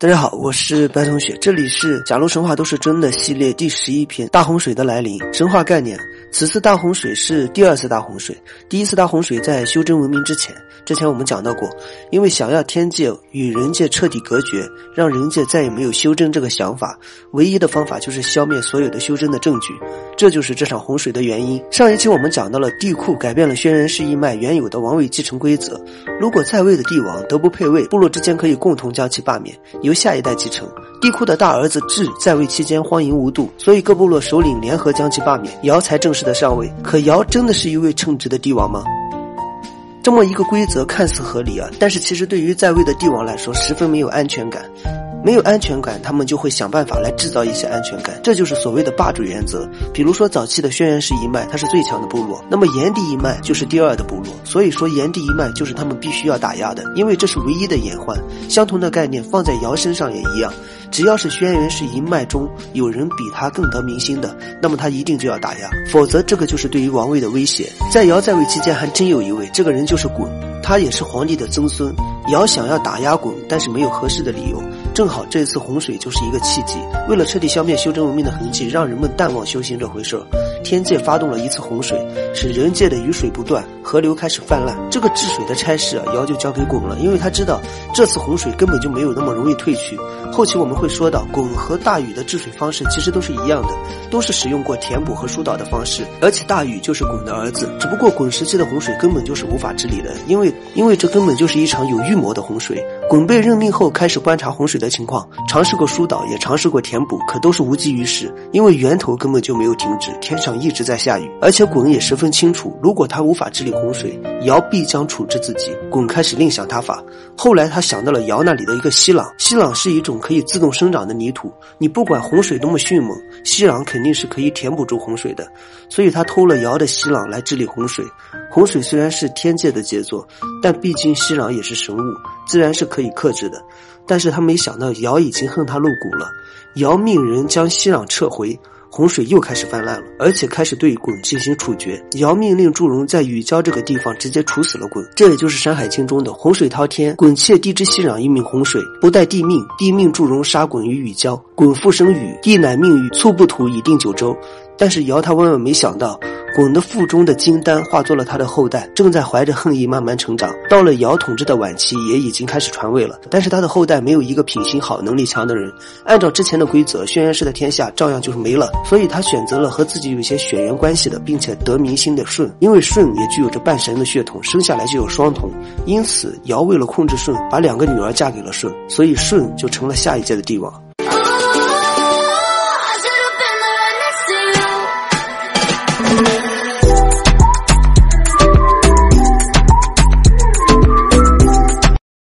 大家好，我是白同学，这里是《假如神话都是真的》系列第十一篇《大洪水的来临》。神话概念：此次大洪水是第二次大洪水，第一次大洪水在修真文明之前。之前我们讲到过，因为想要天界与人界彻底隔绝，让人界再也没有修真这个想法，唯一的方法就是消灭所有的修真的证据，这就是这场洪水的原因。上一期我们讲到了帝库改变了轩辕氏一脉原有的王位继承规则，如果在位的帝王德不配位，部落之间可以共同将其罢免。由下一代继承。帝喾的大儿子智在位期间荒淫无度，所以各部落首领联合将其罢免，尧才正式的上位。可尧真的是一位称职的帝王吗？这么一个规则看似合理啊，但是其实对于在位的帝王来说十分没有安全感。没有安全感，他们就会想办法来制造一些安全感，这就是所谓的霸主原则。比如说早期的轩辕氏一脉，它是最强的部落，那么炎帝一脉就是第二的部落，所以说炎帝一脉就是他们必须要打压的，因为这是唯一的隐患。相同的概念放在尧身上也一样，只要是轩辕氏一脉中有人比他更得民心的，那么他一定就要打压，否则这个就是对于王位的威胁。在尧在位期间，还真有一位，这个人就是鲧，他也是皇帝的曾孙。尧想要打压鲧，但是没有合适的理由。正好这次洪水就是一个契机。为了彻底消灭修真文明的痕迹，让人们淡忘修行这回事儿，天界发动了一次洪水，使人界的雨水不断，河流开始泛滥。这个治水的差事啊，尧就交给鲧了，因为他知道这次洪水根本就没有那么容易退去。后期我们会说到，鲧和大禹的治水方式其实都是一样的，都是使用过填补和疏导的方式。而且大禹就是鲧的儿子，只不过鲧时期的洪水根本就是无法治理的，因为因为这根本就是一场有预谋的洪水。鲧被任命后，开始观察洪水的情况，尝试过疏导，也尝试过填补，可都是无济于事，因为源头根本就没有停止，天上一直在下雨。而且鲧也十分清楚，如果他无法治理洪水，尧必将处置自己。鲧开始另想他法，后来他想到了尧那里的一个息壤，息壤是一种可以自动生长的泥土，你不管洪水多么迅猛，息壤肯定是可以填补住洪水的，所以他偷了尧的息壤来治理洪水。洪水虽然是天界的杰作，但毕竟息壤也是神物，自然是可以克制的。但是他没想到尧已经恨他入骨了，尧命人将息壤撤回，洪水又开始泛滥了，而且开始对鲧进行处决。尧命令祝融在禹郊这个地方直接处死了鲧，这也就是《山海经》中的洪水滔天，鲧窃帝之息壤一命洪水，不待帝命，帝命祝融杀鲧于禹郊，鲧复生禹，帝乃命禹促不土以定九州。但是尧他万万没想到。鲧的腹中的金丹化作了他的后代，正在怀着恨意慢慢成长。到了尧统治的晚期，也已经开始传位了。但是他的后代没有一个品行好、能力强的人。按照之前的规则，轩辕氏的天下照样就是没了。所以他选择了和自己有些血缘关系的，并且得民心的舜，因为舜也具有着半神的血统，生下来就有双瞳。因此，尧为了控制舜，把两个女儿嫁给了舜，所以舜就成了下一届的帝王。